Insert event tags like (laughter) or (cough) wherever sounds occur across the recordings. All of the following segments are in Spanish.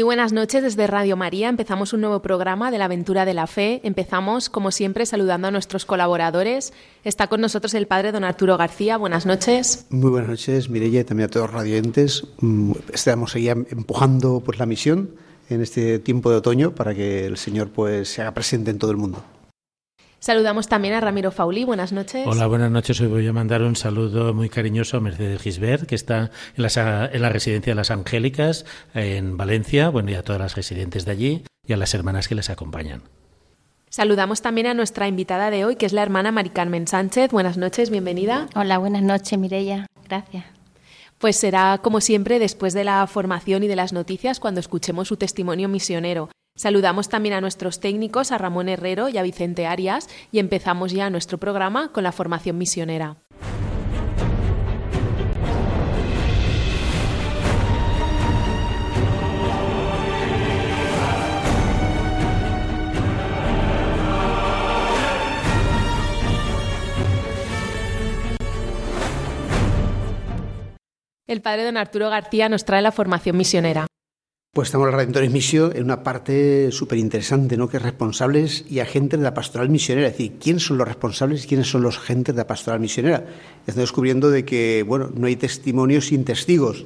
Muy buenas noches desde Radio María. Empezamos un nuevo programa de la aventura de la fe. Empezamos, como siempre, saludando a nuestros colaboradores. Está con nosotros el padre don Arturo García. Buenas noches. Muy buenas noches, Mireya, y también a todos los radioentes. Mm, estamos ahí empujando pues, la misión en este tiempo de otoño para que el Señor pues, se haga presente en todo el mundo. Saludamos también a Ramiro Fauli. Buenas noches. Hola, buenas noches. Hoy voy a mandar un saludo muy cariñoso a Mercedes Gisbert, que está en la, en la residencia de las Angélicas en Valencia, bueno, y a todas las residentes de allí y a las hermanas que les acompañan. Saludamos también a nuestra invitada de hoy, que es la hermana Mari Carmen Sánchez. Buenas noches, bienvenida. Hola, buenas noches, Mireya. Gracias. Pues será, como siempre, después de la formación y de las noticias, cuando escuchemos su testimonio misionero. Saludamos también a nuestros técnicos, a Ramón Herrero y a Vicente Arias, y empezamos ya nuestro programa con la formación misionera. El padre don Arturo García nos trae la formación misionera. Pues estamos en Redentores Misión en una parte súper interesante, ¿no? que es responsables y agentes de la pastoral misionera. Es decir, ¿quiénes son los responsables y quiénes son los agentes de la pastoral misionera? Estamos descubriendo de que, bueno, no hay testimonios sin testigos.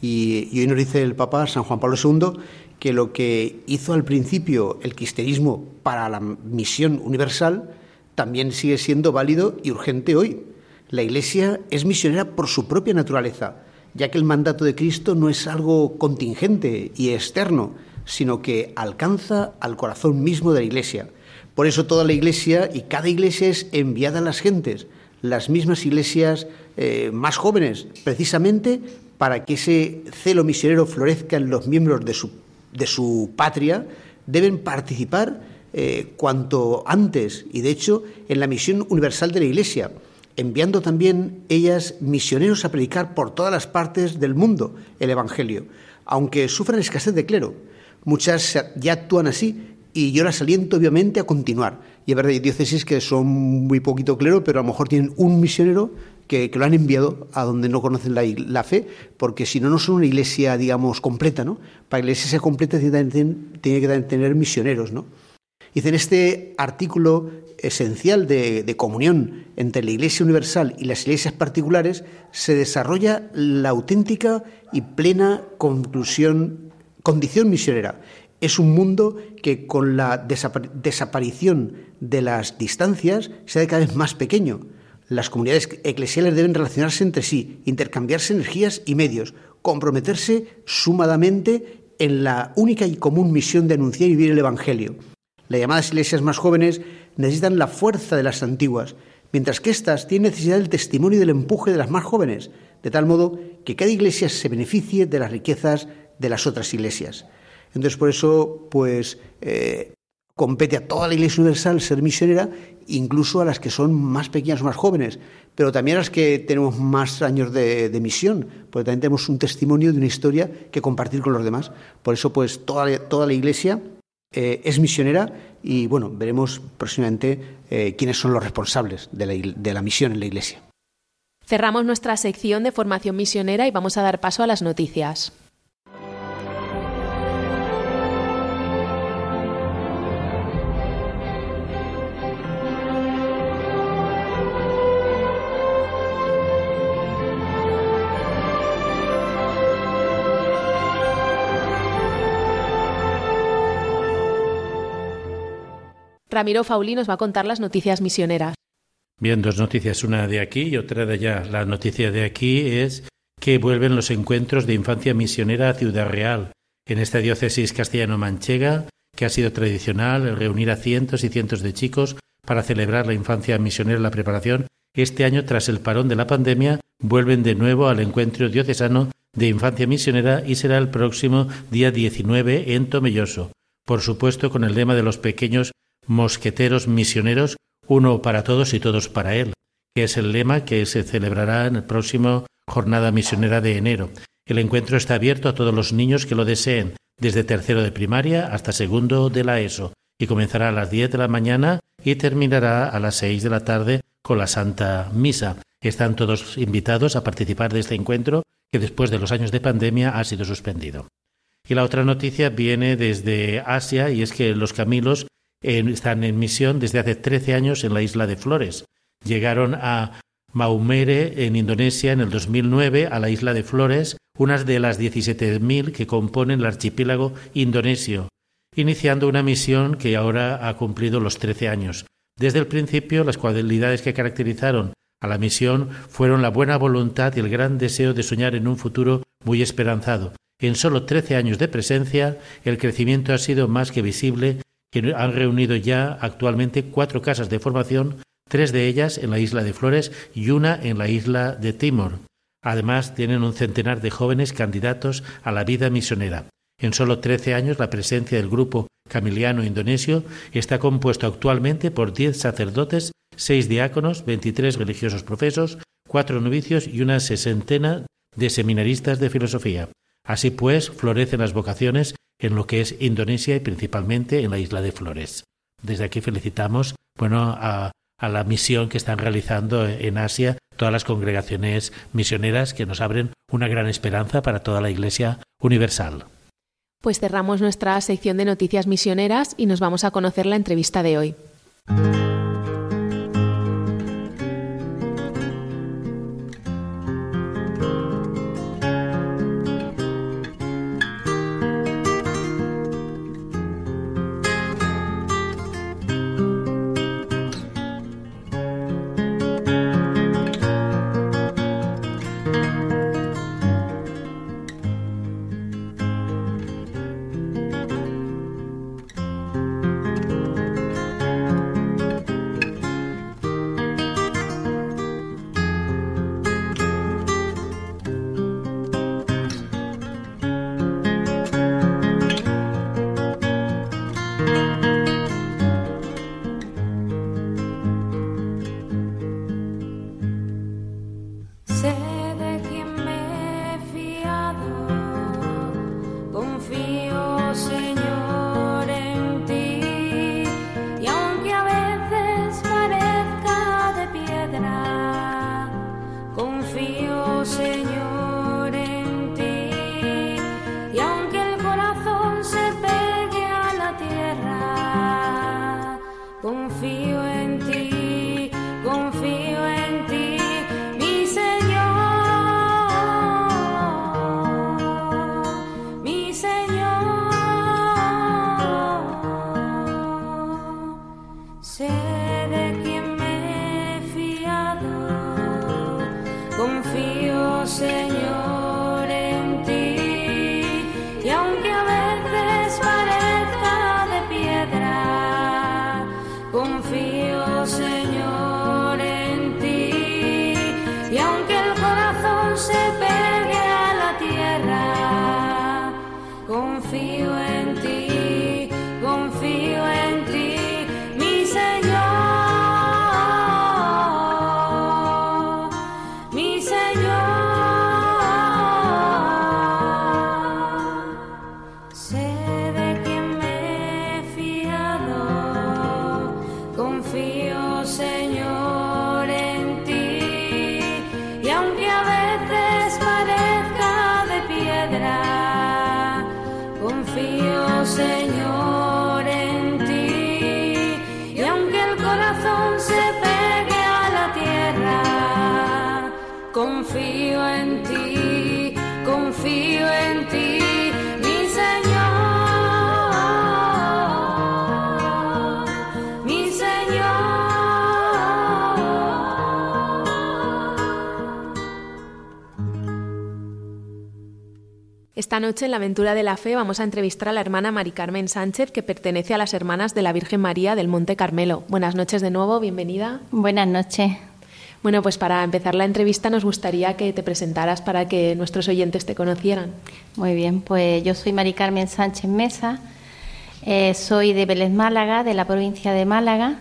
Y, y, hoy nos dice el Papa San Juan Pablo II que lo que hizo al principio el cristianismo para la misión universal también sigue siendo válido y urgente hoy. La Iglesia es misionera por su propia naturaleza ya que el mandato de Cristo no es algo contingente y externo, sino que alcanza al corazón mismo de la Iglesia. Por eso toda la Iglesia y cada Iglesia es enviada a las gentes, las mismas iglesias eh, más jóvenes, precisamente para que ese celo misionero florezca en los miembros de su, de su patria, deben participar eh, cuanto antes y de hecho en la misión universal de la Iglesia enviando también ellas misioneros a predicar por todas las partes del mundo el Evangelio, aunque sufran escasez de clero. Muchas ya actúan así y yo las aliento obviamente a continuar. Y es verdad, hay diócesis que son muy poquito clero, pero a lo mejor tienen un misionero que, lo han enviado a donde no conocen la, la, fe, porque si no, no son una iglesia, digamos, completa, ¿no? Para que la iglesia sea completa tiene que tener misioneros, ¿no? Dice en este artículo esencial de, comunión entre la Iglesia Universal y las iglesias particulares se desarrolla la auténtica y plena conclusión, condición misionera. Es un mundo que con la desaparición de las distancias se hace cada vez más pequeño. Las comunidades eclesiales deben relacionarse entre sí, intercambiarse energías y medios, comprometerse sumadamente en la única y común misión de anunciar y vivir el Evangelio. Las llamadas iglesias más jóvenes necesitan la fuerza de las antiguas, mientras que éstas tienen necesidad del testimonio y del empuje de las más jóvenes, de tal modo que cada iglesia se beneficie de las riquezas de las otras iglesias. Entonces, por eso, pues, eh, compete a toda la Iglesia Universal ser misionera, incluso a las que son más pequeñas o más jóvenes, pero también a las que tenemos más años de, misión, porque también tenemos un testimonio de una historia que compartir con los demás. Por eso, pues, toda, toda la Iglesia eh, es misionera y bueno, veremos próximamente eh, quiénes son los responsables de la, de la misión en la Iglesia. Cerramos nuestra sección de formación misionera y vamos a dar paso a las noticias. Ramiro Fauli nos va a contar las noticias misioneras. Bien, dos noticias, una de aquí y otra de allá. La noticia de aquí es que vuelven los encuentros de infancia misionera a Ciudad Real, en esta diócesis castellano-manchega, que ha sido tradicional reunir a cientos y cientos de chicos para celebrar la infancia misionera en la preparación. Este año, tras el parón de la pandemia, vuelven de nuevo al encuentro diocesano de infancia misionera y será el próximo día 19 en Tomelloso. Por supuesto, con el lema de los pequeños mosqueteros misioneros, uno para todos y todos para él, que es el lema que se celebrará en el próximo Jornada Misionera de enero. El encuentro está abierto a todos los niños que lo deseen, desde tercero de primaria hasta segundo de la ESO, y comenzará a las 10 de la mañana y terminará a las 6 de la tarde con la Santa Misa. Están todos invitados a participar de este encuentro que después de los años de pandemia ha sido suspendido. Y la otra noticia viene desde Asia y es que los Camilos están en misión desde hace 13 años en la isla de Flores. Llegaron a Maumere, en Indonesia, en el 2009, a la isla de Flores, unas de las 17.000 que componen el archipiélago indonesio, iniciando una misión que ahora ha cumplido los 13 años. Desde el principio, las cualidades que caracterizaron a la misión fueron la buena voluntad y el gran deseo de soñar en un futuro muy esperanzado. En solo 13 años de presencia, el crecimiento ha sido más que visible, que han reunido ya actualmente cuatro casas de formación, tres de ellas en la isla de Flores y una en la isla de Timor. Además, tienen un centenar de jóvenes candidatos a la vida misionera. En solo 13 años, la presencia del grupo camiliano indonesio está compuesto actualmente por 10 sacerdotes seis diáconos, veintitrés religiosos profesos, cuatro novicios y una sesentena de seminaristas de filosofía. Así pues, florecen las vocaciones en lo que es Indonesia y principalmente en la isla de Flores. Desde aquí felicitamos bueno, a, a la misión que están realizando en Asia todas las congregaciones misioneras que nos abren una gran esperanza para toda la Iglesia universal. Pues cerramos nuestra sección de noticias misioneras y nos vamos a conocer la entrevista de hoy. Esta noche en la Aventura de la Fe vamos a entrevistar a la hermana Mari Carmen Sánchez, que pertenece a las Hermanas de la Virgen María del Monte Carmelo. Buenas noches de nuevo, bienvenida. Buenas noches. Bueno, pues para empezar la entrevista nos gustaría que te presentaras para que nuestros oyentes te conocieran. Muy bien, pues yo soy Mari Carmen Sánchez Mesa, eh, soy de Vélez Málaga, de la provincia de Málaga,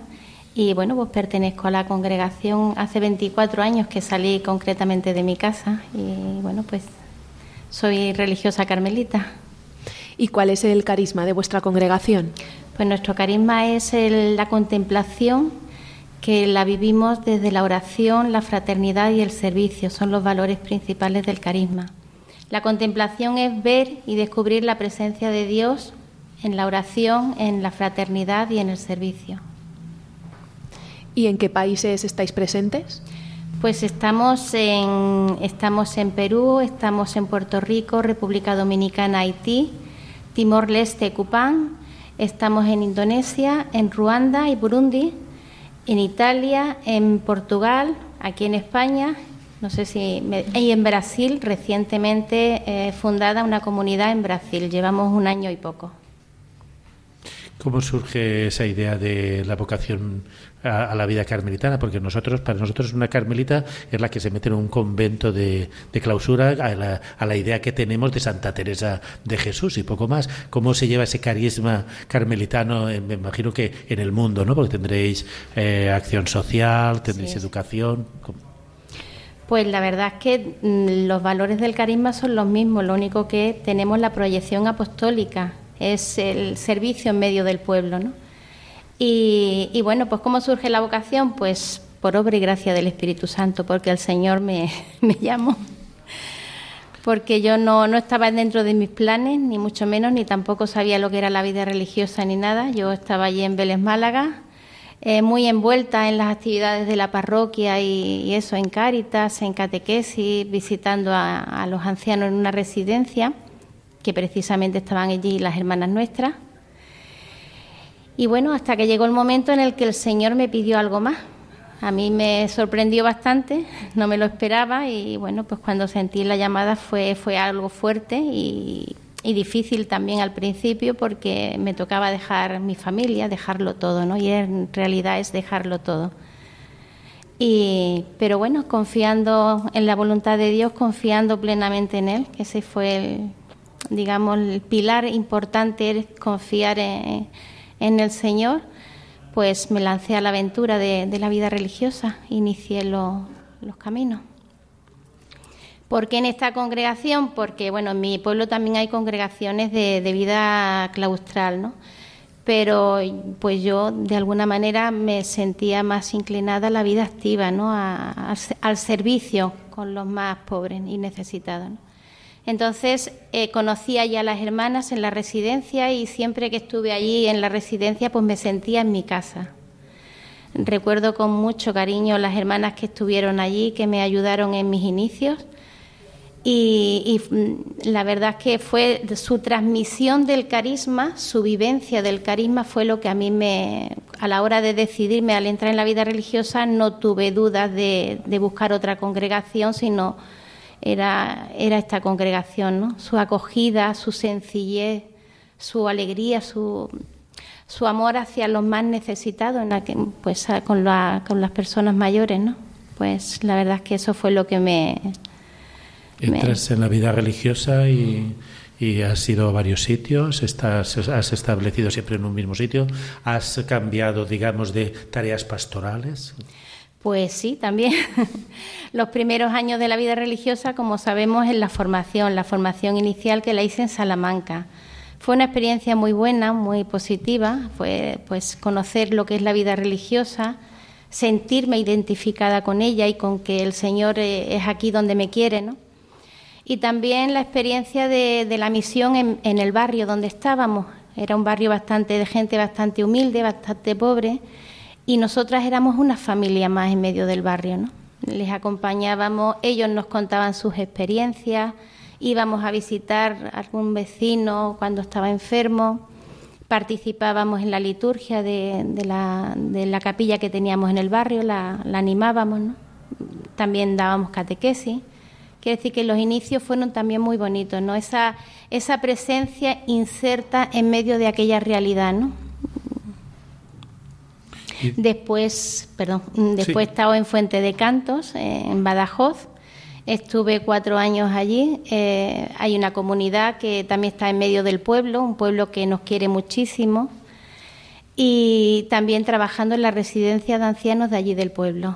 Y bueno, pues pertenezco a la congregación hace 24 años que salí concretamente de mi casa y bueno, pues soy religiosa carmelita. ¿Y cuál es el carisma de vuestra congregación? Pues nuestro carisma es la contemplación que la vivimos desde la oración, la fraternidad y el servicio. Son los valores principales del carisma. La contemplación es ver y descubrir la presencia de Dios en la oración, en la fraternidad y en el servicio. ¿Y en qué países estáis presentes? Pues estamos en, estamos en Perú, estamos en Puerto Rico, República Dominicana, Haití, Timor-Leste, Cupán, estamos en Indonesia, en Ruanda y Burundi, en Italia, en Portugal, aquí en España, no sé si y en Brasil recientemente eh, fundada una comunidad en Brasil. Llevamos un año y poco. ¿Cómo surge esa idea de la vocación a, la vida carmelitana? Porque nosotros, para nosotros, una carmelita es la que se mete en un convento de, clausura a la, idea que tenemos de Santa Teresa de Jesús y poco más. ¿Cómo se lleva ese carisma carmelitano, me imagino que en el mundo, ¿no? Porque tendréis eh, acción social, tendréis educación. Pues la verdad es que mm, los valores del carisma son los mismos, lo único que tenemos la proyección apostólica es el servicio en medio del pueblo. ¿no? Y, bueno, pues ¿cómo surge la vocación? Pues por obra y gracia del Espíritu Santo, porque el Señor me, (laughs) me llamó. Porque yo no, no estaba dentro de mis planes, ni mucho menos, ni tampoco sabía lo que era la vida religiosa ni nada. Yo estaba allí en Vélez Málaga, eh, muy envuelta en las actividades de la parroquia y, eso, en Cáritas, en catequesis, visitando a los ancianos en una residencia que precisamente estaban allí las hermanas nuestras. Y bueno, hasta que llegó el momento en el que el Señor me pidió algo más. A mí me sorprendió bastante, no me lo esperaba y bueno, pues cuando sentí la llamada fue, fue algo fuerte y, difícil también al principio porque me tocaba dejar mi familia, dejarlo todo, ¿no? Y en realidad es dejarlo todo. Y, pero bueno, confiando en la voluntad de Dios, confiando plenamente en Él, que ese fue el, digamos, el pilar importante es confiar en, el Señor, pues me lancé a la aventura de, la vida religiosa, inicié los caminos. ¿Por qué en esta congregación? Porque, bueno, en mi pueblo también hay congregaciones de, vida claustral, ¿no? Pero pues yo de alguna manera me sentía más inclinada a la vida activa, ¿no? al servicio con los más pobres y necesitados. ¿no? Entonces eh, conocía ya a las hermanas en la residencia y siempre que estuve allí en la residencia pues me sentía en mi casa. Recuerdo con mucho cariño las hermanas que estuvieron allí, que me ayudaron en mis inicios y, mm, la verdad es que fue su transmisión del carisma, su vivencia del carisma fue lo que a mí me, a la hora de decidirme al entrar en la vida religiosa, no tuve dudas de buscar otra congregación, sino era, era esta congregación, ¿no? Su acogida, su sencillez, su alegría, su, su amor hacia los más necesitados, en la que, pues con, la, con las personas mayores, ¿no? Pues la verdad es que eso fue lo que me... Entras en la vida religiosa y, y has ido a varios sitios, estás, has establecido siempre en un mismo sitio, has cambiado, digamos, de tareas pastorales. Pues sí, también. (laughs) Los primeros años de la vida religiosa, como sabemos, es la formación, la formación inicial que la hice en Salamanca. Fue una experiencia muy buena, muy positiva, fue pues conocer lo que es la vida religiosa, sentirme identificada con ella y con que el Señor eh, es aquí donde me quiere, ¿no? Y también la experiencia de, la misión en, en el barrio donde estábamos. Era un barrio bastante de gente bastante humilde, bastante pobre y nosotras éramos una familia más en medio del barrio, ¿no? Les acompañábamos, ellos nos contaban sus experiencias, íbamos a visitar a algún vecino cuando estaba enfermo, participábamos en la liturgia de, la, de la, capilla que teníamos en el barrio, la, la animábamos, ¿no? también dábamos catequesis. Quiere decir que los inicios fueron también muy bonitos, ¿no? Esa, esa presencia inserta en medio de aquella realidad, ¿no? Después, perdón, después he estado en Fuente de Cantos, en Badajoz. Estuve cuatro años allí. Eh, hay una comunidad que también está en medio del pueblo, un pueblo que nos quiere muchísimo. y también trabajando en la residencia de ancianos de allí del pueblo.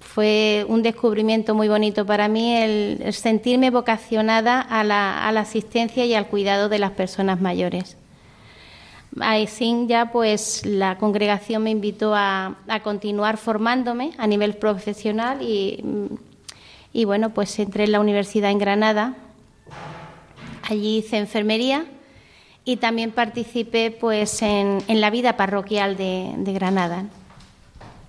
Fue un descubrimiento muy bonito para mí el, sentirme vocacionada a la, asistencia y al cuidado de las personas mayores. Así ya pues la congregación me invitó a, continuar formándome a nivel profesional y, y bueno pues entré en la universidad en Granada. Allí hice enfermería y también participé pues en, la vida parroquial de, Granada.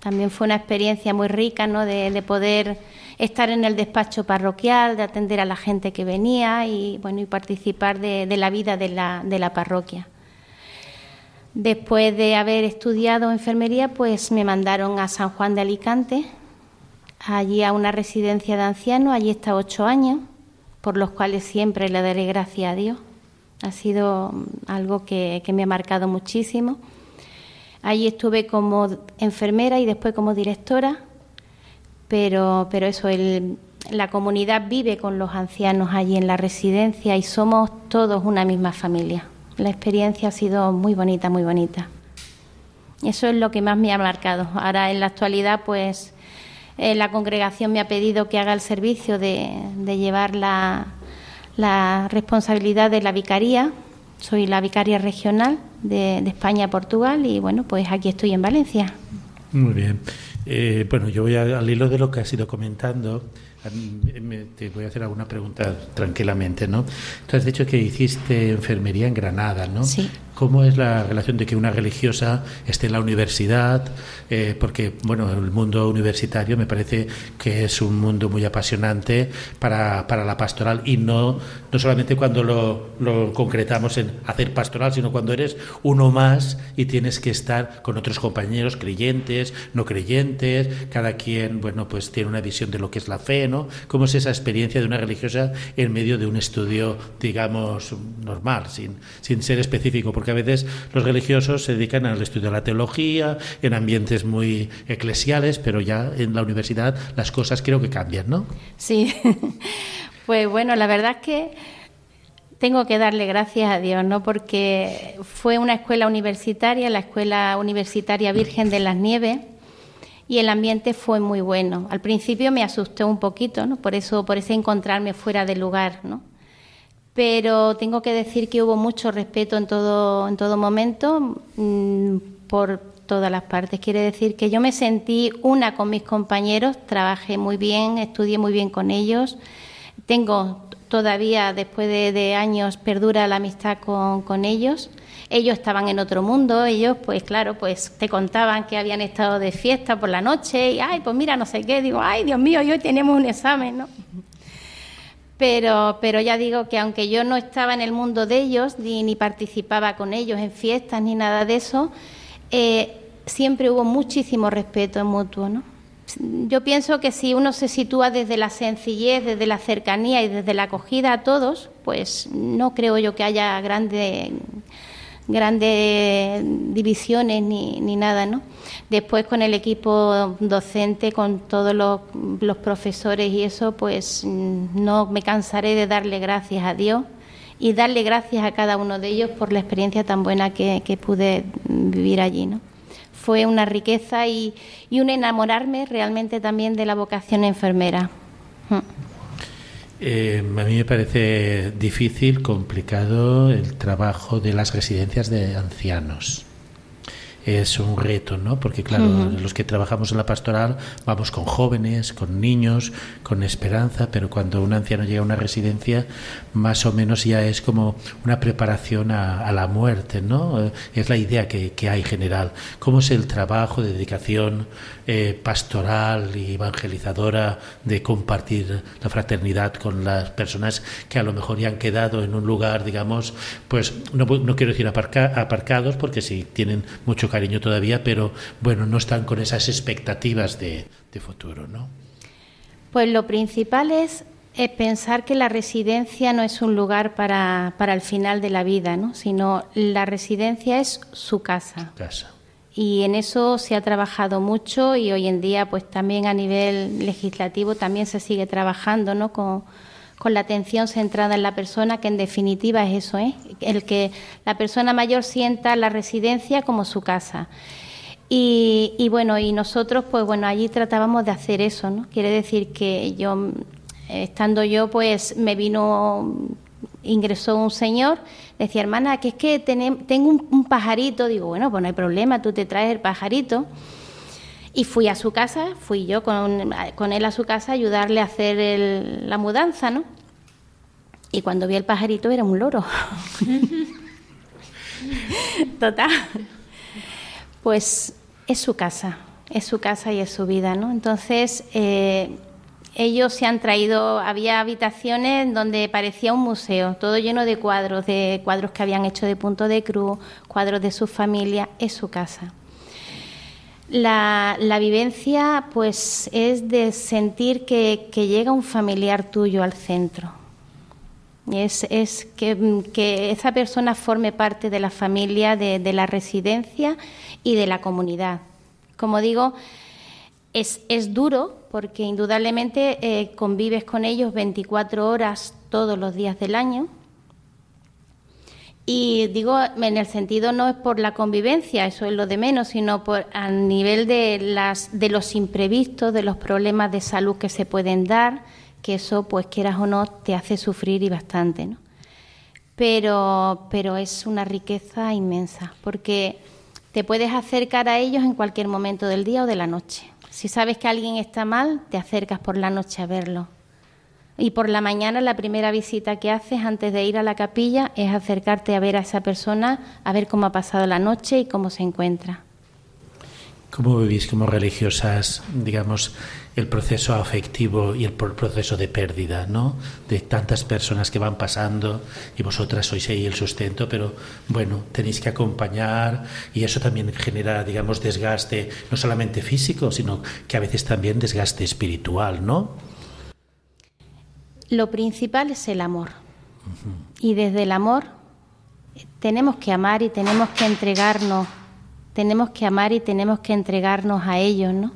También fue una experiencia muy rica ¿no? de, poder estar en el despacho parroquial, de atender a la gente que venía y bueno y participar de, la vida de la, de la parroquia. Después de haber estudiado enfermería, pues me mandaron a San Juan de Alicante, allí a una residencia de ancianos, allí está ocho años, por los cuales siempre le daré gracias a Dios ha sido algo que, me ha marcado muchísimo. Allí estuve como enfermera y después como directora, pero, pero eso, la comunidad vive con los ancianos allí en la residencia y somos todos una misma familia. La experiencia ha sido muy bonita, muy bonita. Eso es lo que más me ha marcado. Ahora, en la actualidad, pues eh, la congregación me ha pedido que haga el servicio de, de llevar la, responsabilidad de la vicaría. Soy la vicaria regional de, España-Portugal y bueno, pues aquí estoy en Valencia. Muy bien. Eh, bueno, yo voy al hilo de lo que has ido comentando te voy a hacer alguna pregunta tranquilamente, ¿no? Tú has dicho que hiciste enfermería en Granada, ¿no? Sí. ¿Cómo es la relación de que una religiosa esté en la universidad? Eh, porque, bueno, el mundo universitario me parece que es un mundo muy apasionante para, para la pastoral y no, no solamente cuando lo, lo, concretamos en hacer pastoral, sino cuando eres uno más y tienes que estar con otros compañeros creyentes, no creyentes, cada quien, bueno, pues tiene una visión de lo que es la fe, ¿no? ¿Cómo es esa experiencia de una religiosa en medio de un estudio, digamos, normal, sin, sin ser específico? Porque a veces los religiosos se dedican al estudio de la teología, en ambientes muy eclesiales, pero ya en la universidad las cosas creo que cambian, ¿no? Sí, (laughs) pues bueno, la verdad es que tengo que darle gracias a Dios, ¿no? Porque fue una escuela universitaria, la Escuela Universitaria Virgen de las Nieves, y el ambiente fue muy bueno. Al principio me asusté un poquito, ¿no? Por eso, por ese encontrarme fuera del lugar, ¿no? Pero tengo que decir que hubo mucho respeto en todo, en todo momento mm, por todas las partes. Quiere decir que yo me sentí una con mis compañeros, trabajé muy bien, estudié muy bien con ellos. Tengo todavía, después de, años, perdura la amistad con, con ellos ellos estaban en otro mundo, ellos pues claro, pues te contaban que habían estado de fiesta por la noche y ay, pues mira, no sé qué, digo, ay, Dios mío, hoy tenemos un examen, ¿no? Pero, pero ya digo que aunque yo no estaba en el mundo de ellos, ni, ni participaba con ellos en fiestas, ni nada de eso, eh, siempre hubo muchísimo respeto mutuo, ¿no? Yo pienso que si uno se sitúa desde la sencillez, desde la cercanía y desde la acogida a todos, pues no creo yo que haya grande grandes divisiones ni, nada, ¿no? Después con el equipo docente, con todos los, profesores y eso, pues no me cansaré de darle gracias a Dios y darle gracias a cada uno de ellos por la experiencia tan buena que, pude vivir allí, ¿no? Fue una riqueza y, y un enamorarme realmente también de la vocación enfermera. Mm. Eh, a mí me parece difícil, complicado el trabajo de las residencias de ancianos es un reto, ¿no? Porque claro, los que trabajamos en la pastoral vamos con jóvenes, con niños, con esperanza, pero cuando un anciano llega a una residencia, más o menos ya es como una preparación a, la muerte, ¿no? Es la idea que, hay general. ¿Cómo es el trabajo de dedicación eh, pastoral y evangelizadora de compartir la fraternidad con las personas que a lo mejor ya han quedado en un lugar, digamos, pues no, no quiero decir aparcados, porque sí tienen mucho cariño todavía, pero bueno, no están con esas expectativas de, futuro, ¿no? Pues lo principal es pensar que la residencia no es un lugar para, para el final de la vida, ¿no? sino la residencia es su casa. Casa. Y en eso se ha trabajado mucho y hoy en día pues también a nivel legislativo también se sigue trabajando ¿no? con, con la atención centrada en la persona, que en definitiva es eso, ¿eh? el que la persona mayor sienta la residencia como su casa. Y, bueno, y nosotros, pues bueno, allí tratábamos de hacer eso, ¿no? Quiere decir que yo, estando yo, pues me vino, ingresó un señor, decía, hermana, que es que tengo un, pajarito, digo, bueno, pues no hay problema, tú te traes el pajarito. Y fui a su casa, fui yo con, con él a su casa a ayudarle a hacer la mudanza, ¿no? Y cuando vi el pajarito era un loro. (laughs) Total. Pues es su casa, es su casa y es su vida, ¿no? Entonces, eh, ellos se han traído, había habitaciones donde parecía un museo, todo lleno de cuadros, de cuadros que habían hecho de punto de cruz, cuadros de su familia, es su casa. La, vivencia, pues, es de sentir que, llega un familiar tuyo al centro. Es, es que, esa persona forme parte de la familia, de la residencia y de la comunidad. Como digo, es, es duro porque indudablemente eh, convives con ellos 24 horas todos los días del año. Y digo, en el sentido no es por la convivencia, eso es lo de menos, sino por a nivel de, las, de los imprevistos, de los problemas de salud que se pueden dar, que eso, pues quieras o no, te hace sufrir y bastante, ¿no? Pero, pero es una riqueza inmensa, porque te puedes acercar a ellos en cualquier momento del día o de la noche. Si sabes que alguien está mal, te acercas por la noche a verlo. Y por la mañana la primera visita que haces antes de ir a la capilla es acercarte a ver a esa persona, a ver cómo ha pasado la noche y cómo se encuentra. ¿Cómo vivís como religiosas, digamos, el proceso afectivo y el proceso de pérdida, ¿no? De tantas personas que van pasando y vosotras sois ahí el sustento, pero bueno, tenéis que acompañar y eso también genera, digamos, desgaste, no solamente físico, sino que a veces también desgaste espiritual, ¿no? Lo principal es el amor. Y desde el amor tenemos que amar y tenemos que entregarnos tenemos que amar y tenemos que entregarnos a ellos, ¿no?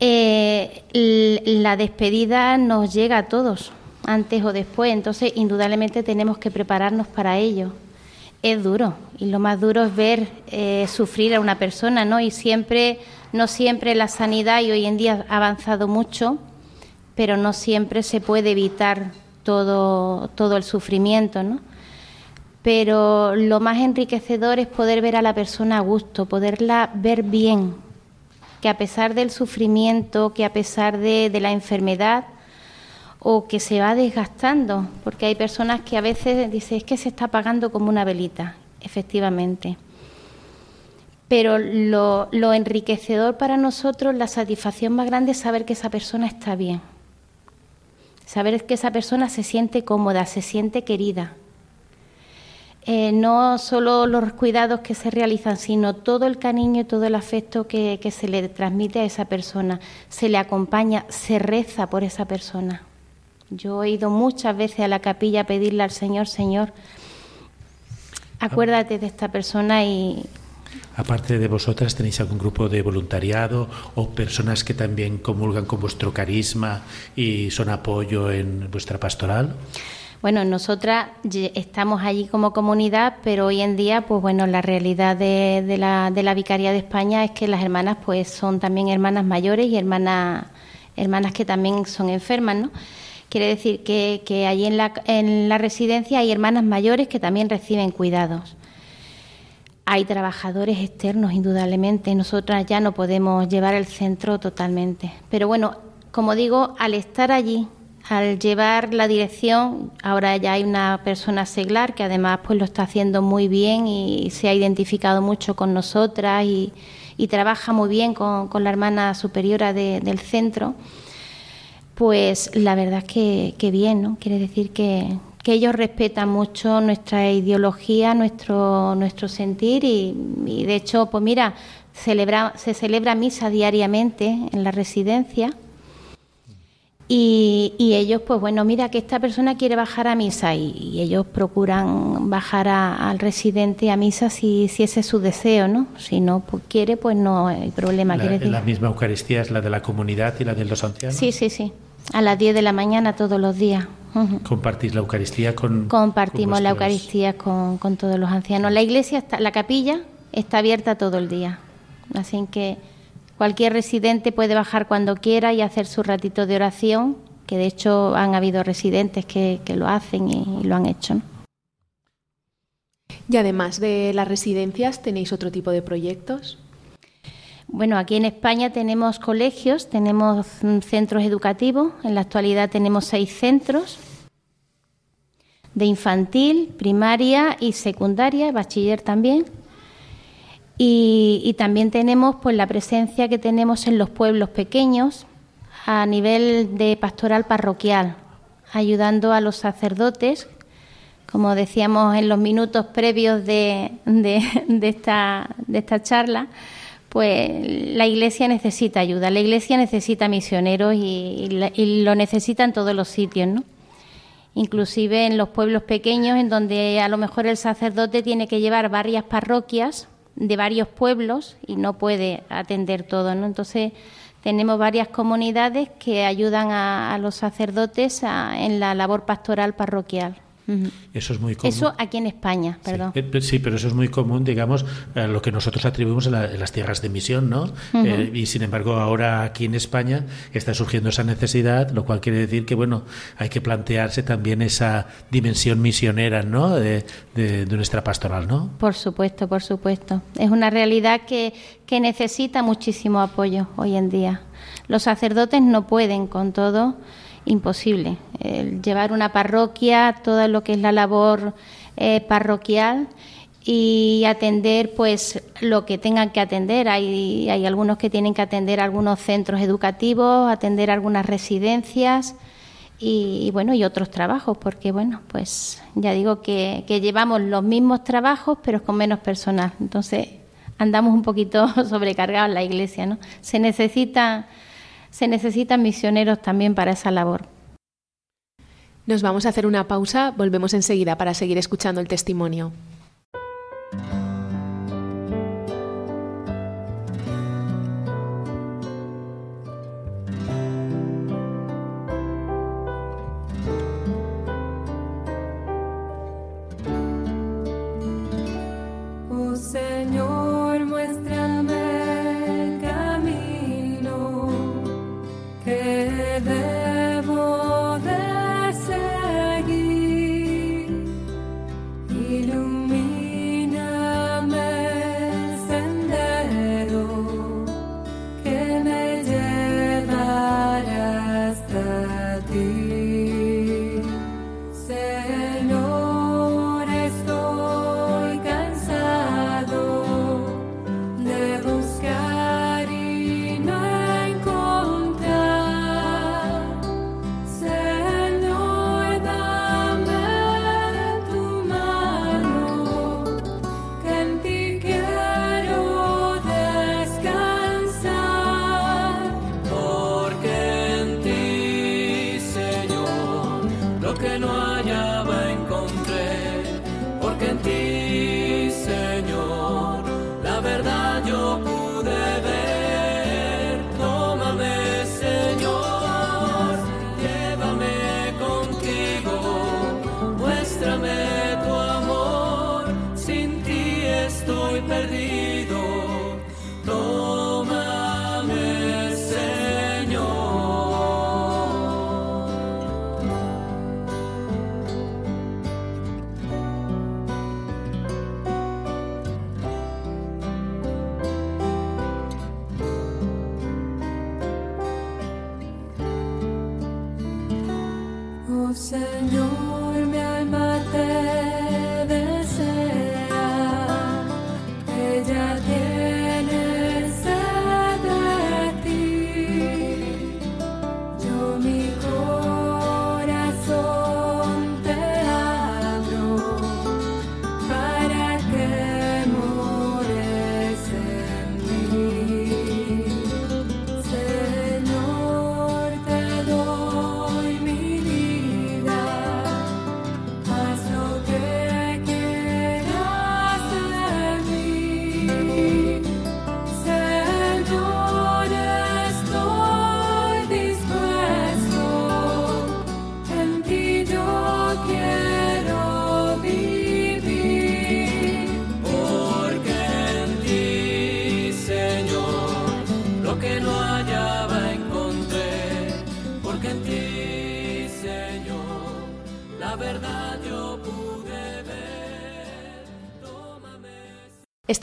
Eh, la despedida nos llega a todos, antes o después, entonces indudablemente tenemos que prepararnos para ello. Es duro y lo más duro es ver eh, sufrir a una persona, ¿no? Y siempre, no siempre la sanidad y hoy en día ha avanzado mucho, pero no siempre se puede evitar todo, todo el sufrimiento, ¿no? pero lo más enriquecedor es poder ver a la persona a gusto, poderla ver bien, que a pesar del sufrimiento, que a pesar de, la enfermedad, o que se va desgastando, porque hay personas que a veces dicen es que se está apagando como una velita, efectivamente. Pero lo, lo enriquecedor para nosotros, la satisfacción más grande es saber que esa persona está bien, saber que esa persona se siente cómoda, se siente querida eh, no solo los cuidados que se realizan, sino todo el cariño y todo el afecto que, se le transmite a esa persona, se le acompaña, se reza por esa persona. Yo he ido muchas veces a la capilla a pedirle al Señor, Señor, acuérdate de esta persona y... Aparte de vosotras, ¿tenéis algún grupo de voluntariado o personas que también comulgan con vuestro carisma y son apoyo en vuestra pastoral? Bueno, nosotras estamos allí como comunidad, pero hoy en día, pues bueno, la realidad de, la, de la Vicaría de España es que las hermanas, pues son también hermanas mayores y hermanas, hermanas que también son enfermas, ¿no? Quiere decir que, que allí en la, en la residencia hay hermanas mayores que también reciben cuidados. Hay trabajadores externos, indudablemente. Nosotras ya no podemos llevar el centro totalmente. Pero bueno, como digo, al estar allí al llevar la dirección, ahora ya hay una persona seglar que además pues lo está haciendo muy bien y se ha identificado mucho con nosotras y, trabaja muy bien con, la hermana superiora del centro, pues la verdad es que, bien, ¿no? Quiere decir que, ellos respetan mucho nuestra ideología, nuestro, nuestro sentir y, y de hecho, pues mira, celebra, se celebra misa diariamente en la residencia y, ellos, pues bueno, mira que esta persona quiere bajar a misa y, ellos procuran bajar al residente a misa si, si ese es su deseo, ¿no? Si no pues quiere, pues no hay problema. La, la misma Eucaristía es la de la comunidad y la de los ancianos. Sí, sí, sí. a las 10 de la mañana todos los días. ¿Compartís la Eucaristía con.? Compartimos la Eucaristía con, con, todos los ancianos. La iglesia, está, la capilla, está abierta todo el día. Así que cualquier residente puede bajar cuando quiera y hacer su ratito de oración, que de hecho han habido residentes que, que lo hacen y, lo han hecho. Y además de las residencias, ¿tenéis otro tipo de proyectos? Bueno, aquí en España tenemos colegios, tenemos mm, centros educativos. En la actualidad tenemos seis centros de infantil, primaria y secundaria, bachiller también. Y, también tenemos pues la presencia que tenemos en los pueblos pequeños a nivel de pastoral parroquial, ayudando a los sacerdotes, como decíamos en los minutos previos de, esta, de esta charla, pues la Iglesia necesita ayuda, la Iglesia necesita misioneros y, lo necesita en todos los sitios, ¿no? Inclusive en los pueblos pequeños, en donde a lo mejor el sacerdote tiene que llevar varias parroquias de varios pueblos y no puede atender todo, ¿no? Entonces tenemos varias comunidades que ayudan a, los sacerdotes en la labor pastoral parroquial. Eso es muy común. Eso aquí en España, perdón. Eh, sí, pero eso es muy común, digamos, a lo que nosotros atribuimos en, las tierras de misión, ¿no? Eh, y sin embargo, ahora aquí en España está surgiendo esa necesidad, lo cual quiere decir que, bueno, hay que plantearse también esa dimensión misionera, ¿no? De, nuestra pastoral, ¿no? Por supuesto, por supuesto. Es una realidad que, que necesita muchísimo apoyo hoy en día. Los sacerdotes no pueden con todo imposible. llevar una parroquia, todo lo que es la labor eh, parroquial y atender pues lo que tengan que atender. Hay, hay algunos que tienen que atender algunos centros educativos, atender algunas residencias y, bueno, y otros trabajos, porque bueno, pues ya digo que, que llevamos los mismos trabajos pero con menos personal. Entonces andamos un poquito (laughs) sobrecargados en la iglesia, ¿no? Se necesita se necesitan misioneros también para esa labor. Nos vamos a hacer una pausa, volvemos enseguida para seguir escuchando el testimonio.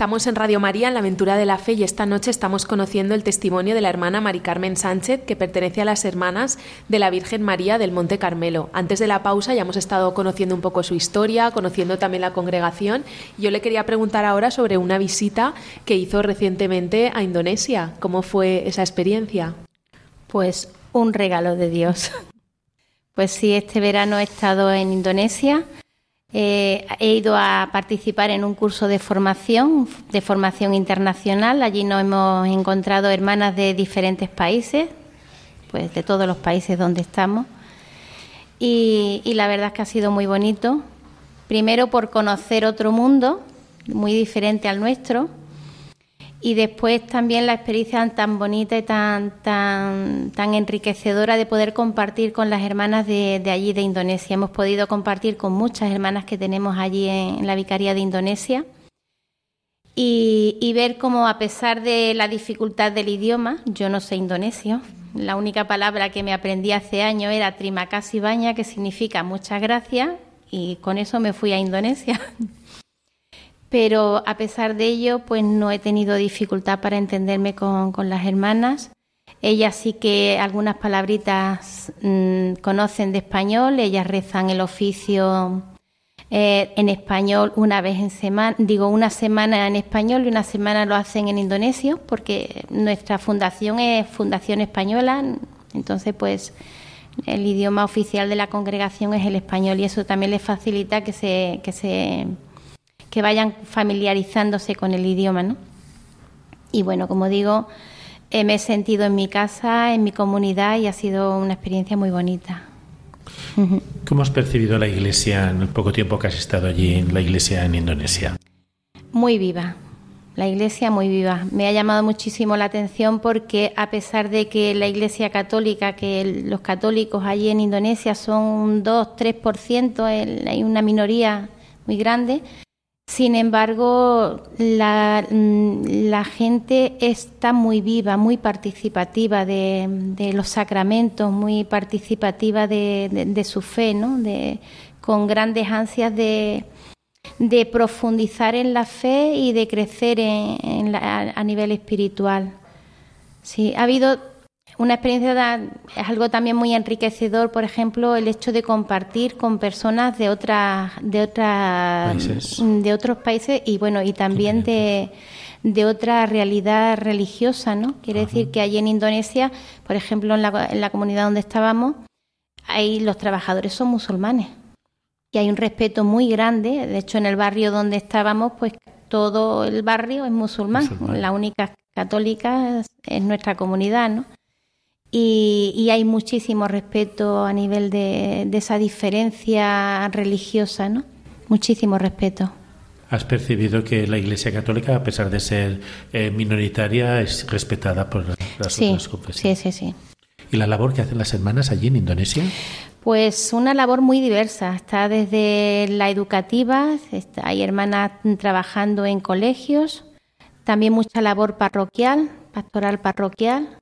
Estamos en Radio María en la aventura de la fe y esta noche estamos conociendo el testimonio de la hermana Mari Carmen Sánchez, que pertenece a las hermanas de la Virgen María del Monte Carmelo. Antes de la pausa ya hemos estado conociendo un poco su historia, conociendo también la congregación. Yo le quería preguntar ahora sobre una visita que hizo recientemente a Indonesia. ¿Cómo fue esa experiencia? Pues un regalo de Dios. (laughs) Pues sí, este verano he estado en Indonesia eh, he ido a participar en un curso de formación, de formación internacional. Allí nos hemos encontrado hermanas de diferentes países, pues de todos los países donde estamos. Y, y la verdad es que ha sido muy bonito. Primero por conocer otro mundo muy diferente al nuestro y después también la experiencia tan bonita y tan, tan, tan enriquecedora de poder compartir con las hermanas de, allí de Indonesia. Hemos podido compartir con muchas hermanas que tenemos allí en, la Vicaría de Indonesia y, ver cómo a pesar de la dificultad del idioma, yo no sé indonesio, la única palabra que me aprendí hace años era trimakasi baña, que significa muchas gracias, y con eso me fui a Indonesia. (laughs) pero a pesar de ello, pues no he tenido dificultad para entenderme con, las hermanas. Ellas sí que algunas palabritas mm, conocen de español, ellas rezan el oficio eh, en español una vez en semana, digo una semana en español y una semana lo hacen en indonesio, porque nuestra fundación es Fundación Española, entonces pues el idioma oficial de la congregación es el español y eso también les facilita que se, que se que vayan familiarizándose con el idioma, ¿no? Y bueno, como digo, eh, me he sentido en mi casa, en mi comunidad y ha sido una experiencia muy bonita. ¿Cómo has percibido la iglesia en el poco tiempo que has estado allí, la iglesia en Indonesia? Muy viva, la iglesia muy viva. Me ha llamado muchísimo la atención porque a pesar de que la iglesia católica, que los católicos allí en Indonesia son un 2-3%, hay una minoría muy grande, sin embargo, la, mm, la, gente está muy viva, muy participativa de, los sacramentos, muy participativa de, su fe, ¿no? De, con grandes ansias de, profundizar en la fe y de crecer en, a nivel espiritual. Sí, ha habido una experiencia es algo también muy enriquecedor, por ejemplo, el hecho de compartir con personas de otras de otras de otros países y bueno, y también de, de otra realidad religiosa, ¿no? Quiere decir que allí en Indonesia, por ejemplo, en la, en la comunidad donde estábamos, ahí los trabajadores son musulmanes y hay un respeto muy grande. De hecho, en el barrio donde estábamos, pues todo el barrio es musulmán. La única católica es nuestra comunidad, ¿no? Y, hay muchísimo respeto a nivel de, esa diferencia religiosa, ¿no? Muchísimo respeto. ¿Has percibido que la Iglesia Católica, a pesar de ser eh, minoritaria, es respetada por las otras confesiones? Sí, sí, sí. ¿Y la labor que hacen las hermanas allí en Indonesia? Pues una labor muy diversa. Está desde la educativa, hay hermanas trabajando en colegios, también mucha labor parroquial, pastoral parroquial,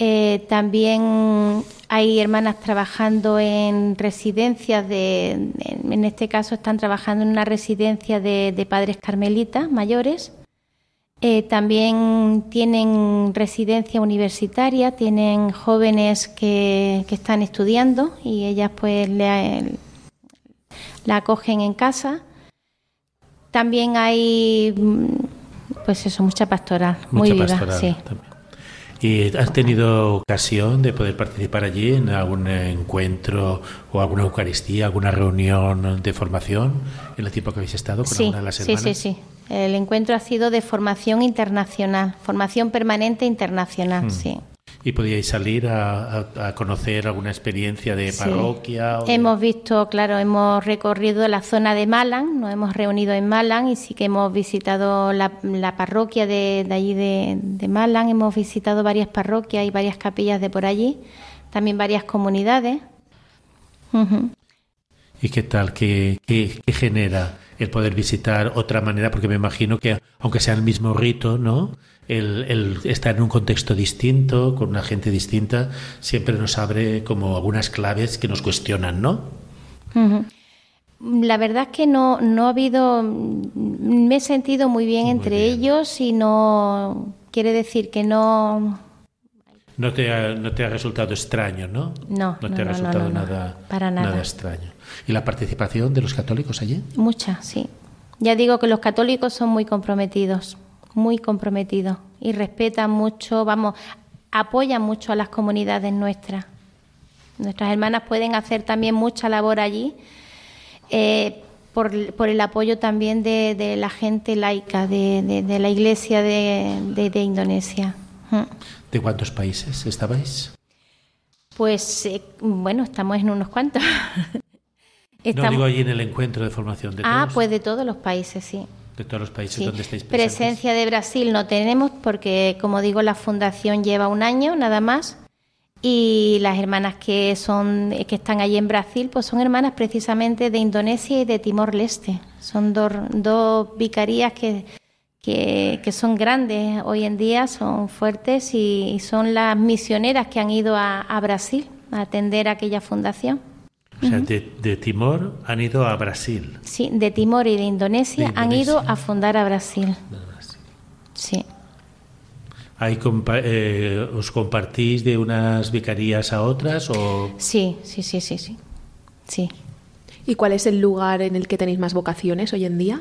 eh, también hay hermanas trabajando en residencias de, en este caso están trabajando en una residencia de, padres carmelitas mayores. Eh, también tienen residencia universitaria, tienen jóvenes que, están estudiando y ellas pues le, la acogen en casa. También hay, pues eso, mucha pastoral, muy viva, sí. ¿Y has tenido ocasión de poder participar allí en algún encuentro o alguna Eucaristía, alguna reunión de formación en el tiempo que habéis estado con sí, de las hermanas? Sí, sí, sí. El encuentro ha sido de formación internacional, formación permanente internacional, hmm. sí y podíais salir a, conocer alguna experiencia de parroquia. Hemos visto, claro, hemos recorrido la zona de Malang, nos hemos reunido en Malang y sí que hemos visitado la, parroquia de, allí de, de, Malang, hemos visitado varias parroquias y varias capillas de por allí, también varias comunidades. ¿Y qué tal? ¿Qué, qué, qué genera el poder visitar otra manera? Porque me imagino que, aunque sea el mismo rito, ¿no? El, estar en un contexto distinto, con una gente distinta, siempre nos abre como algunas claves que nos cuestionan, ¿no? La verdad es que no, no ha habido, me he sentido muy bien entre ellos y no quiere decir que no... No te ha, no te ha resultado extraño, ¿no? No, no te ha resultado nada, para nada. nada extraño. ¿Y la participación de los católicos allí? Mucha, sí. Ya digo que los católicos son muy comprometidos, muy comprometidos y respetan mucho, vamos, apoyan mucho a las comunidades nuestras. Nuestras hermanas pueden hacer también mucha labor allí eh, por, el apoyo también de, la gente laica, de, la Iglesia de, Indonesia. Mm. ¿De cuántos países estabais? Pues eh, bueno, estamos en unos cuantos. No digo allí en el encuentro de formación de Ah, pues de todos los países, sí. De todos los países donde estáis presentes. Presencia de Brasil no tenemos porque, como digo, la fundación lleva un año nada más y las hermanas que son que están allí en Brasil pues son hermanas precisamente de Indonesia y de Timor Leste son dos, dos vicarías que, que, son grandes hoy en día son fuertes y, son las misioneras que han ido a, a Brasil a atender aquella fundación o sea, de, Timor han ido a Brasil. Sí, de Timor y de Indonesia, han ido a fundar a Brasil. Sí. ¿Hay eh, ¿Os compartís de unas vicarías a otras? O... Sí, sí, sí, sí, sí. sí. ¿Y cuál es el lugar en el que tenéis más vocaciones hoy en día?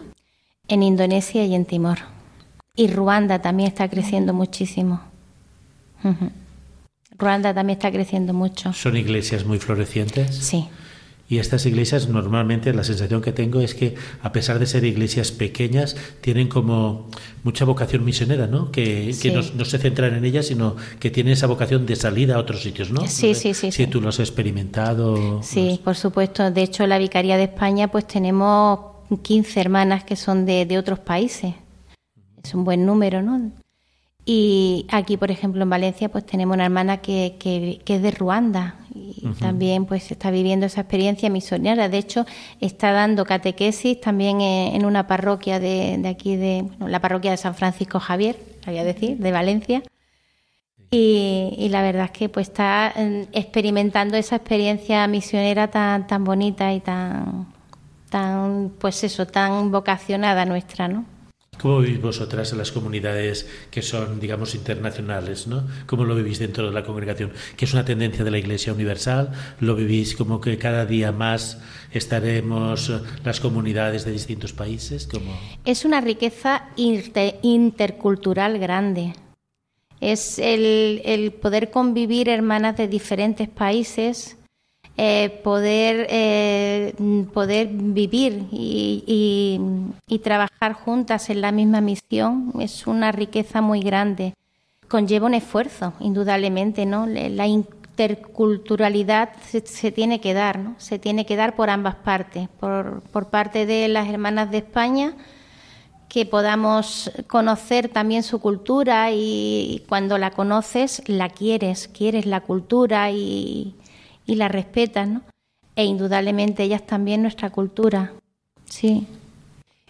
En Indonesia y en Timor. Y Ruanda también está creciendo muchísimo. Ruanda también está creciendo mucho. ¿Son iglesias muy florecientes? Sí. Y estas iglesias normalmente la sensación que tengo es que a pesar de ser iglesias pequeñas tienen como mucha vocación misionera, ¿no? Que, no, se centran en ellas, sino que tienen esa vocación de salida a otros sitios, ¿no? Sí, sí, sí. Si tú lo has experimentado. Sí, por supuesto. De hecho, en la Vicaría de España pues tenemos 15 hermanas que son de, de otros países. Es un buen número, ¿no? Y aquí, por ejemplo, en Valencia, pues tenemos una hermana que, que, es de Ruanda y también pues está viviendo esa experiencia misionera. De hecho, está dando catequesis también en, una parroquia de, de aquí, de la parroquia de San Francisco Javier, voy a decir, de Valencia. Y, y, la verdad es que pues está mm, experimentando esa experiencia misionera tan, tan bonita y tan, tan, pues eso, tan vocacionada nuestra, ¿no? ¿Cómo vivís vosotras en las comunidades que son, digamos, internacionales? ¿no? ¿Cómo lo vivís dentro de la congregación? ¿Que es una tendencia de la Iglesia Universal? ¿Lo vivís como que cada día más estaremos las comunidades de distintos países? como Es una riqueza intercultural grande. Es el, el poder convivir hermanas de diferentes países eh, poder, eh, poder vivir y, trabajar juntas en la misma misión es una riqueza muy grande. Conlleva un esfuerzo, indudablemente, ¿no? La interculturalidad se, tiene que dar, ¿no? Se tiene que dar por ambas partes, por, por parte de las hermanas de España, que podamos conocer también su cultura y cuando la conoces la quieres, quieres la cultura y, y la respetan, ¿no? E indudablemente ellas también nuestra cultura, sí.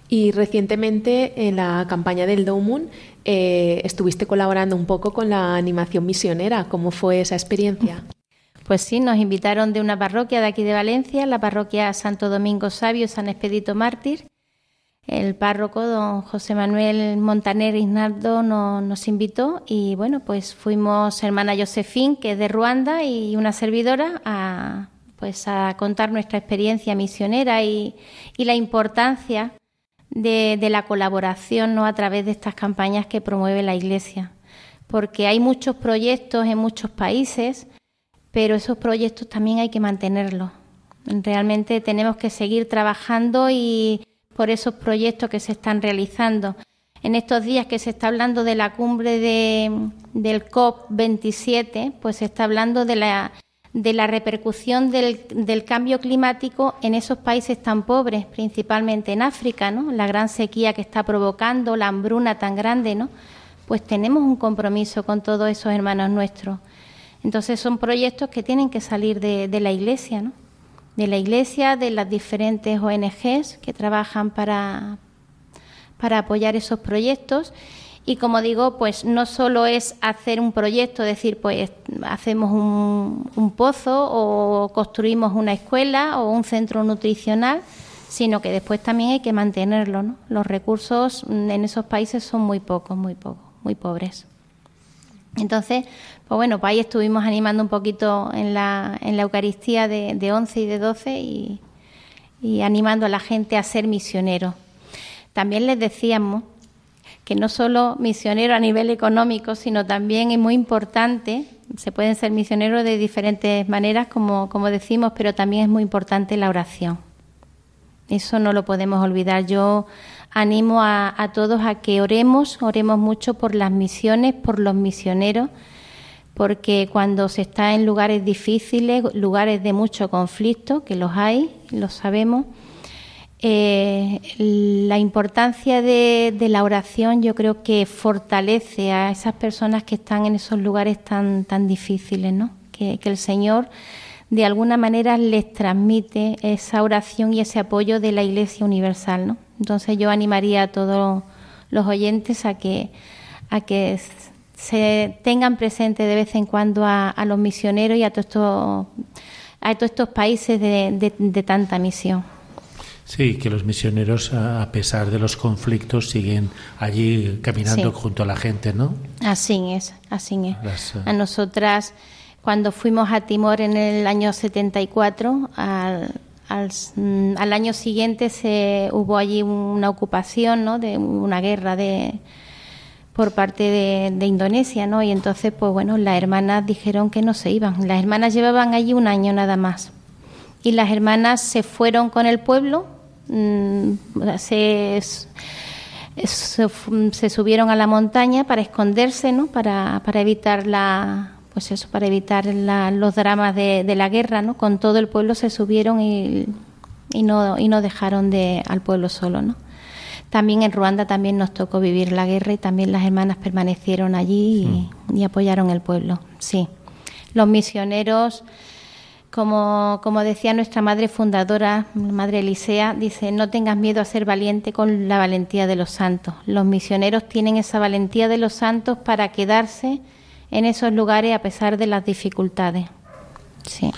Y recientemente en la campaña del Doumun eh, estuviste colaborando un poco con la animación misionera. ¿Cómo fue esa experiencia? (laughs) Pues sí, nos invitaron de una parroquia de aquí de Valencia, la parroquia Santo Domingo Sabio, San Expedito Mártir. El párroco, don José Manuel Montaner Ignardo, nos invitó y bueno, pues fuimos hermana Josefín, que es de Ruanda, y una servidora a, pues a contar nuestra experiencia misionera y, la importancia de, la colaboración ¿no? a través de estas campañas que promueve la Iglesia. Porque hay muchos proyectos en muchos países, pero esos proyectos también hay que mantenerlos. Realmente tenemos que seguir trabajando y por esos proyectos que se están realizando. En estos días que se está hablando de la cumbre de, del COP27, pues se está hablando de la, de la repercusión del, del, cambio climático en esos países tan pobres, principalmente en África, ¿no? La gran sequía que está provocando, la hambruna tan grande, ¿no? Pues tenemos un compromiso con todos esos hermanos nuestros. Entonces son proyectos que tienen que salir de, de la Iglesia, ¿no? De la Iglesia, de las diferentes ONGs que trabajan para, para apoyar esos proyectos. Y como digo, pues no solo es hacer un proyecto, decir, pues hacemos un, pozo o construimos una escuela o un centro nutricional, sino que después también hay que mantenerlo. ¿no? Los recursos en esos países son muy pocos, muy pocos, muy pobres. Entonces, pues bueno, pues ahí estuvimos animando un poquito en la, en la Eucaristía de, de 11 y de 12 y, y animando a la gente a ser misioneros. También les decíamos que no solo misionero a nivel económico, sino también es muy importante, se pueden ser misioneros de diferentes maneras, como, como decimos, pero también es muy importante la oración. Eso no lo podemos olvidar. Yo animo a, todos a que oremos, oremos mucho por las misiones, por los misioneros, porque cuando se está en lugares difíciles, lugares de mucho conflicto, que los hay, lo sabemos, eh, la importancia de, la oración yo creo que fortalece a esas personas que están en esos lugares tan, tan difíciles, ¿no? que el Señor de alguna manera les transmite esa oración y ese apoyo de la Iglesia Universal. ¿no? Entonces yo animaría a todos los oyentes a que, a que se tengan presente de vez en cuando a, los misioneros y a todos estos, a todos estos países de, tanta misión. Sí, que los misioneros, a pesar de los conflictos, siguen allí caminando junto a la gente, ¿no? Así es, así es. a nosotras cuando fuimos a Timor en el año 74, al, mm, al, año siguiente se hubo allí una ocupación, ¿no? de una guerra de por parte de, Indonesia, ¿no? Y entonces, pues bueno, las hermanas dijeron que no se iban. Las hermanas llevaban allí un año nada más. Y las hermanas se fueron con el pueblo, mm, se, se, subieron a la montaña para esconderse, ¿no? Para evitar la, pues eso, para evitar los dramas de, la guerra, ¿no? Con todo el pueblo se subieron y, no, y no dejaron de, al pueblo solo, ¿no? También en Ruanda también nos tocó vivir la guerra y también las hermanas permanecieron allí y, apoyaron el pueblo, sí. Los misioneros, como, como decía nuestra madre fundadora, madre Elisea, dice, no tengas miedo a ser valiente con la valentía de los santos. Los misioneros tienen esa valentía de los santos para quedarse en esos lugares a pesar de las dificultades. Sí.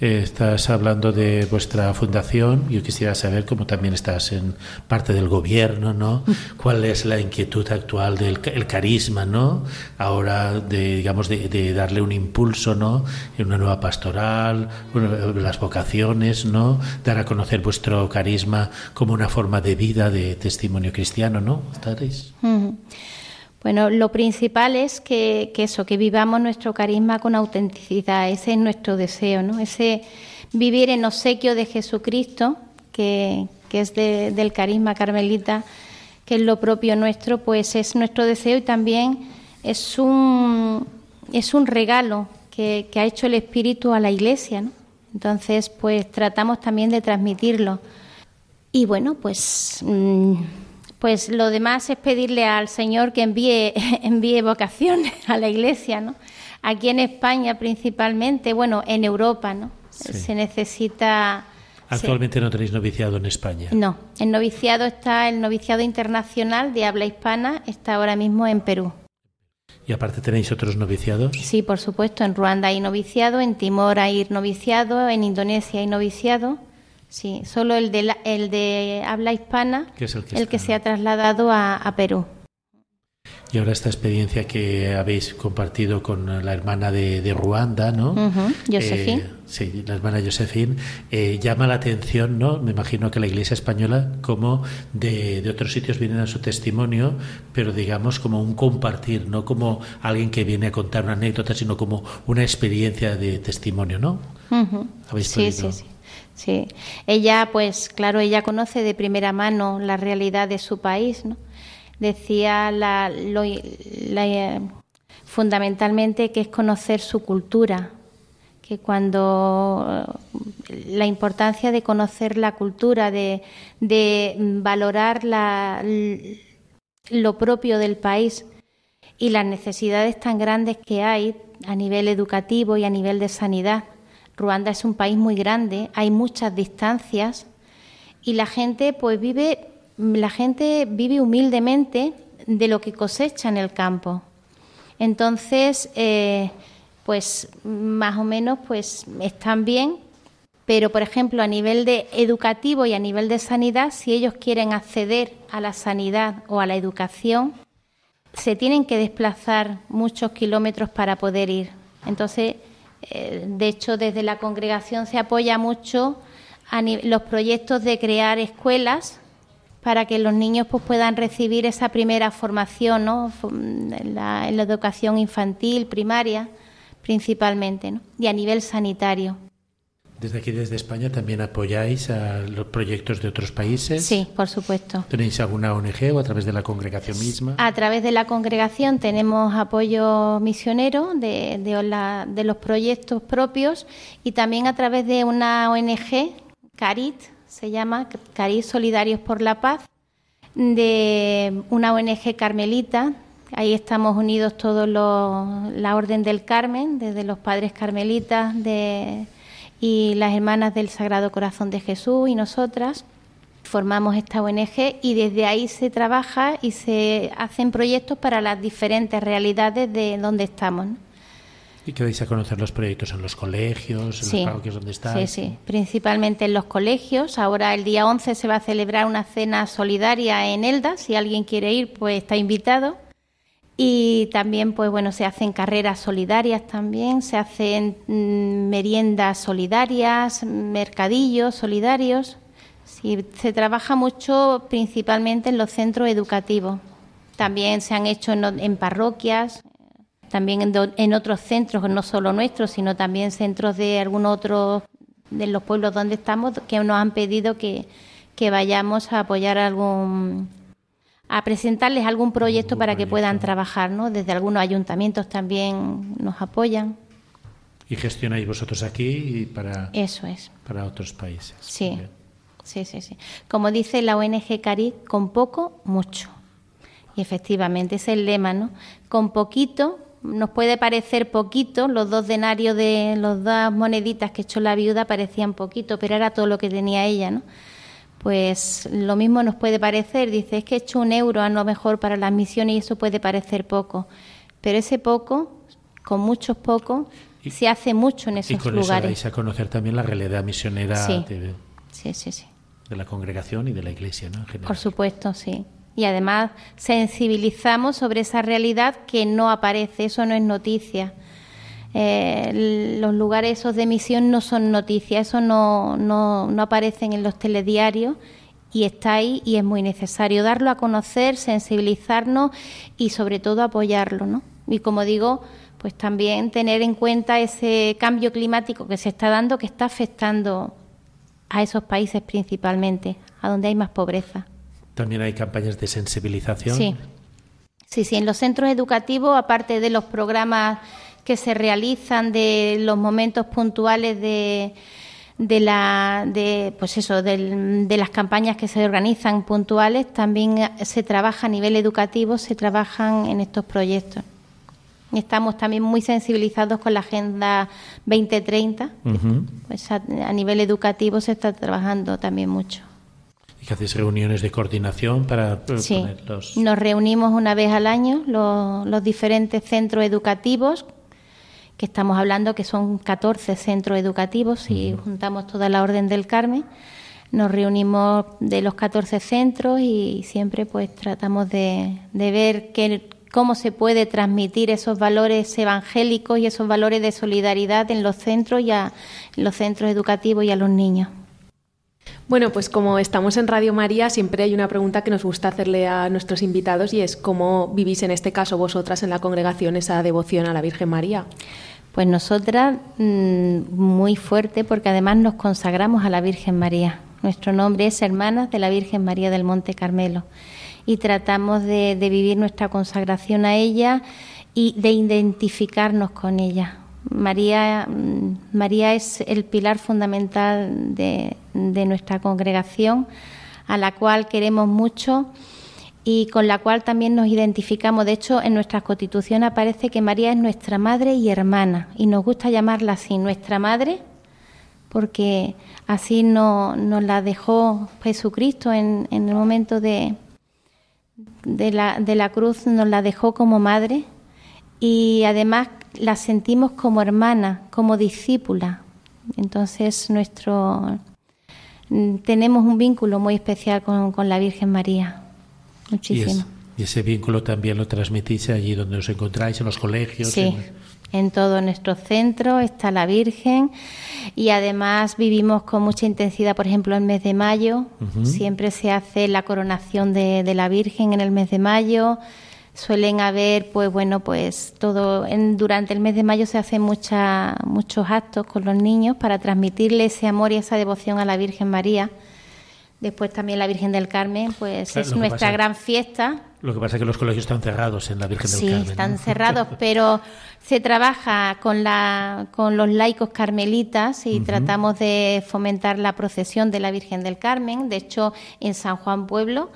Eh, estás hablando de vuestra fundación. Yo quisiera saber cómo también estás en parte del gobierno, ¿no? (laughs) ¿Cuál es la inquietud actual del el carisma, ¿no? Ahora de, digamos, de, darle un impulso, ¿no? En una nueva pastoral, las vocaciones, ¿no? Dar a conocer vuestro carisma como una forma de vida, de testimonio cristiano, ¿no? ¿Estaréis? Bueno, lo principal es que, eso, que vivamos nuestro carisma con autenticidad, ese es nuestro deseo, ¿no? Ese vivir en obsequio de Jesucristo, que, es del carisma carmelita, que es lo propio nuestro, pues es nuestro deseo y también es un, es un regalo que, ha hecho el Espíritu a la Iglesia, ¿no? Entonces, pues tratamos también de transmitirlo. Y bueno, pues... Mm, pues lo demás es pedirle al Señor que envíe, (laughs) envíe vocaciones a la Iglesia, ¿no? Aquí en España principalmente, bueno, en Europa, ¿no? Se necesita... Actualmente no tenéis noviciado en España. No, el noviciado está, el noviciado internacional de habla hispana está ahora mismo en Perú. ¿Y aparte tenéis otros noviciados? Sí, por supuesto. En Ruanda hay noviciado, en Timor hay noviciado, en Indonesia hay noviciado. Sí, solo el de, el de habla hispana, es el que, se ha trasladado a, Perú. Y ahora esta experiencia que habéis compartido con la hermana de, Ruanda, ¿no? Josephine. Eh, sí, la hermana Josephine, eh, llama la atención, ¿no? Me imagino que la Iglesia española, como de, de, otros sitios vienen a su testimonio, pero digamos como un compartir, no como alguien que viene a contar una anécdota, sino como una experiencia de testimonio, ¿no? ¿Habéis sí, sí, sí. Sí, ella, pues claro, ella conoce de primera mano la realidad de su país, ¿no? Decía la, eh, fundamentalmente que es conocer su cultura, que cuando eh, la importancia de conocer la cultura, de, de valorar lo propio del país y las necesidades tan grandes que hay a nivel educativo y a nivel de sanidad Ruanda es un país muy grande, hay muchas distancias y la gente pues vive la gente vive humildemente de lo que cosecha en el campo. Entonces, eh, pues más o menos pues están bien, Pero, por ejemplo, a nivel de educativo y a nivel de sanidad, si ellos quieren acceder a la sanidad o a la educación, se tienen que desplazar muchos kilómetros para poder ir. Entonces, eh, de hecho, desde la congregación se apoya mucho a los proyectos de crear escuelas para que los niños pues, puedan recibir esa primera formación ¿no? en, la, educación infantil, primaria, principalmente, ¿no? y a nivel sanitario. Desde aquí, desde España, también apoyáis a los proyectos de otros países. Sí, por supuesto. ¿Tenéis alguna ONG o a través de la congregación misma? A través de la congregación tenemos apoyo misionero de, de los proyectos propios y también a través de una ONG, CARIT, se llama Carit Solidarios por la Paz, de una ONG carmelita. Ahí estamos unidos todos los, la Orden del Carmen, desde los padres carmelitas de y las hermanas del Sagrado Corazón de Jesús y nosotras formamos esta ONG y desde ahí se trabaja y se hacen proyectos para las diferentes realidades de donde estamos. ¿Y qué vais a conocer los proyectos en los colegios, en los parroquias donde están? Sí, sí, principalmente en los colegios. Ahora el día 11 se va a celebrar una cena solidaria en Elda. Si alguien quiere ir, pues está invitado. Y también, pues bueno, se hacen carreras solidarias también, se hacen mm, meriendas solidarias, mercadillos solidarios. Sí, se trabaja mucho principalmente en los centros educativos. También se han hecho en, parroquias, también en, otros centros, no solo nuestros, sino también centros de algún otro de los pueblos donde estamos, que nos han pedido que, que vayamos a apoyar algún a presentarles algún proyecto para que puedan trabajar, ¿no? Desde algunos ayuntamientos también nos apoyan. ¿Y gestionáis vosotros aquí y para, Eso es. para otros países? Sí, sí, sí, sí. Como dice la ONG Caric, con poco, mucho. Y efectivamente, ese es el lema, ¿no? Con poquito, nos puede parecer poquito, los dos denarios de los dos moneditas que echó la viuda parecían poquito, pero era todo lo que tenía ella, ¿no? Pues lo mismo nos puede parecer, dice, es que he hecho un euro a lo mejor para las misiones y eso puede parecer poco, pero ese poco, con muchos pocos, se hace mucho en esos y con lugares. vais a conocer también la realidad misionera de, sí, sí, sí. de la congregación y de la iglesia, ¿no? Por supuesto, sí. Y además sensibilizamos sobre esa realidad que no aparece, eso no es noticia eh, los lugares esos de emisión no son noticias, eso no, no, no aparecen en los telediarios y está ahí y es muy necesario darlo a conocer, sensibilizarnos y sobre todo apoyarlo, ¿no? Y como digo, pues también tener en cuenta ese cambio climático que se está dando, que está afectando a esos países principalmente, a donde hay más pobreza. También hay campañas de sensibilización. Sí, sí, sí. En los centros educativos, aparte de los programas que se realizan de los momentos puntuales de, de la de pues eso de, las campañas que se organizan puntuales también se trabaja a nivel educativo se trabajan en estos proyectos. Estamos también muy sensibilizados con la agenda 2030 pues a, nivel educativo se está trabajando también mucho. ¿Y que hacéis reuniones de coordinación para sí. Nos reunimos una vez al año los, los diferentes centros educativos que estamos hablando que son 14 centros educativos y juntamos toda la Orden del Carmen. Nos reunimos de los 14 centros y siempre pues tratamos de, ver cómo se puede transmitir esos valores evangélicos y esos valores de solidaridad en los centros y a los centros educativos y a los niños. Bueno, pues como estamos en Radio María, siempre hay una pregunta que nos gusta hacerle a nuestros invitados y es cómo vivís en este caso vosotras en la congregación esa devoción a la Virgen María. Pues nosotras mm, muy fuerte porque además nos consagramos a la Virgen María. Nuestro nombre es Hermanas de la Virgen María del Monte Carmelo y tratamos de, vivir nuestra consagración a ella y de identificarnos con ella. María, mm, María es el pilar fundamental de, de nuestra congregación, a la cual queremos mucho y con la cual también nos identificamos. De hecho, en nuestra constitución aparece que María es nuestra madre y hermana, y nos gusta llamarla así, nuestra madre, porque así no, nos la dejó Jesucristo en, en el momento de, de, la, de la cruz, nos la dejó como madre, y además la sentimos como hermana, como discípula, Entonces, nuestro mm, tenemos un vínculo muy especial con, la Virgen María. Muchísimo. Y, ese vínculo también lo transmitís allí donde os encontráis, en los colegios. Sí. En... todo nuestro centro está la Virgen y además vivimos con mucha intensidad, por ejemplo, el mes de mayo. Siempre se hace la coronación de, de la Virgen en el mes de mayo suelen haber, pues bueno, pues todo, en, durante el mes de mayo se hacen mucha, muchos actos con los niños para transmitirle ese amor y esa devoción a la Virgen María. Después también la Virgen del Carmen, pues es nuestra gran fiesta. Lo que pasa es que los colegios están cerrados en la Virgen del Carmen. Sí, están (laughs) cerrados, pero se trabaja con, la, con los laicos carmelitas y tratamos de fomentar la procesión de la Virgen del Carmen. De hecho, en San Juan Pueblo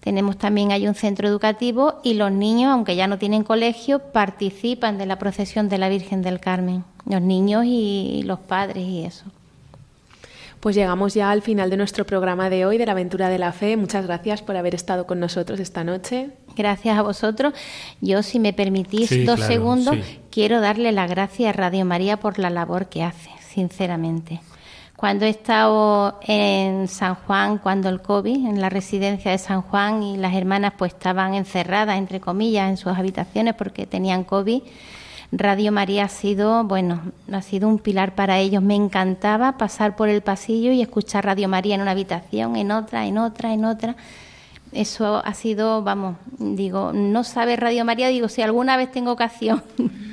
tenemos también hay un centro educativo y los niños, aunque ya no tienen colegio, participan de la procesión de la Virgen del Carmen, los niños y los padres y eso. Pues llegamos ya al final de nuestro programa de hoy, de la aventura de la fe. Muchas gracias por haber estado con nosotros esta noche. Gracias a vosotros. Yo, si me permitís dos segundos, quiero darle las gracias a Radio María por la labor que hace, sinceramente. Cuando he estado en San Juan, cuando el COVID, en la residencia de San Juan, y las hermanas pues estaban encerradas, entre comillas, en sus habitaciones porque tenían COVID, Radio María ha sido, bueno, ha sido un pilar para ellos. Me encantaba pasar por el pasillo y escuchar Radio María en una habitación, en otra, en otra, en otra. Eso ha sido, vamos, digo, no sabe Radio María, digo, si alguna vez tengo ocasión (laughs)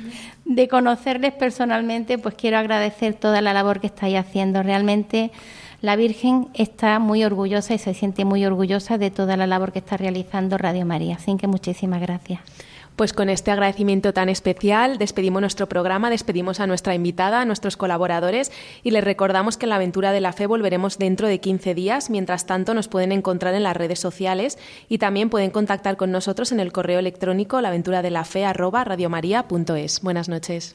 de conocerles personalmente, pues quiero agradecer toda la labor que estáis haciendo. Realmente la Virgen está muy orgullosa y se siente muy orgullosa de toda la labor que está realizando Radio María. Así que muchísimas gracias. Pues con este agradecimiento tan especial despedimos nuestro programa, despedimos a nuestra invitada, a nuestros colaboradores y les recordamos que en la aventura de la fe volveremos dentro de 15 días. Mientras tanto nos pueden encontrar en las redes sociales y también pueden contactar con nosotros en el correo electrónico laventuradelafe@radiomaria.es. Buenas noches.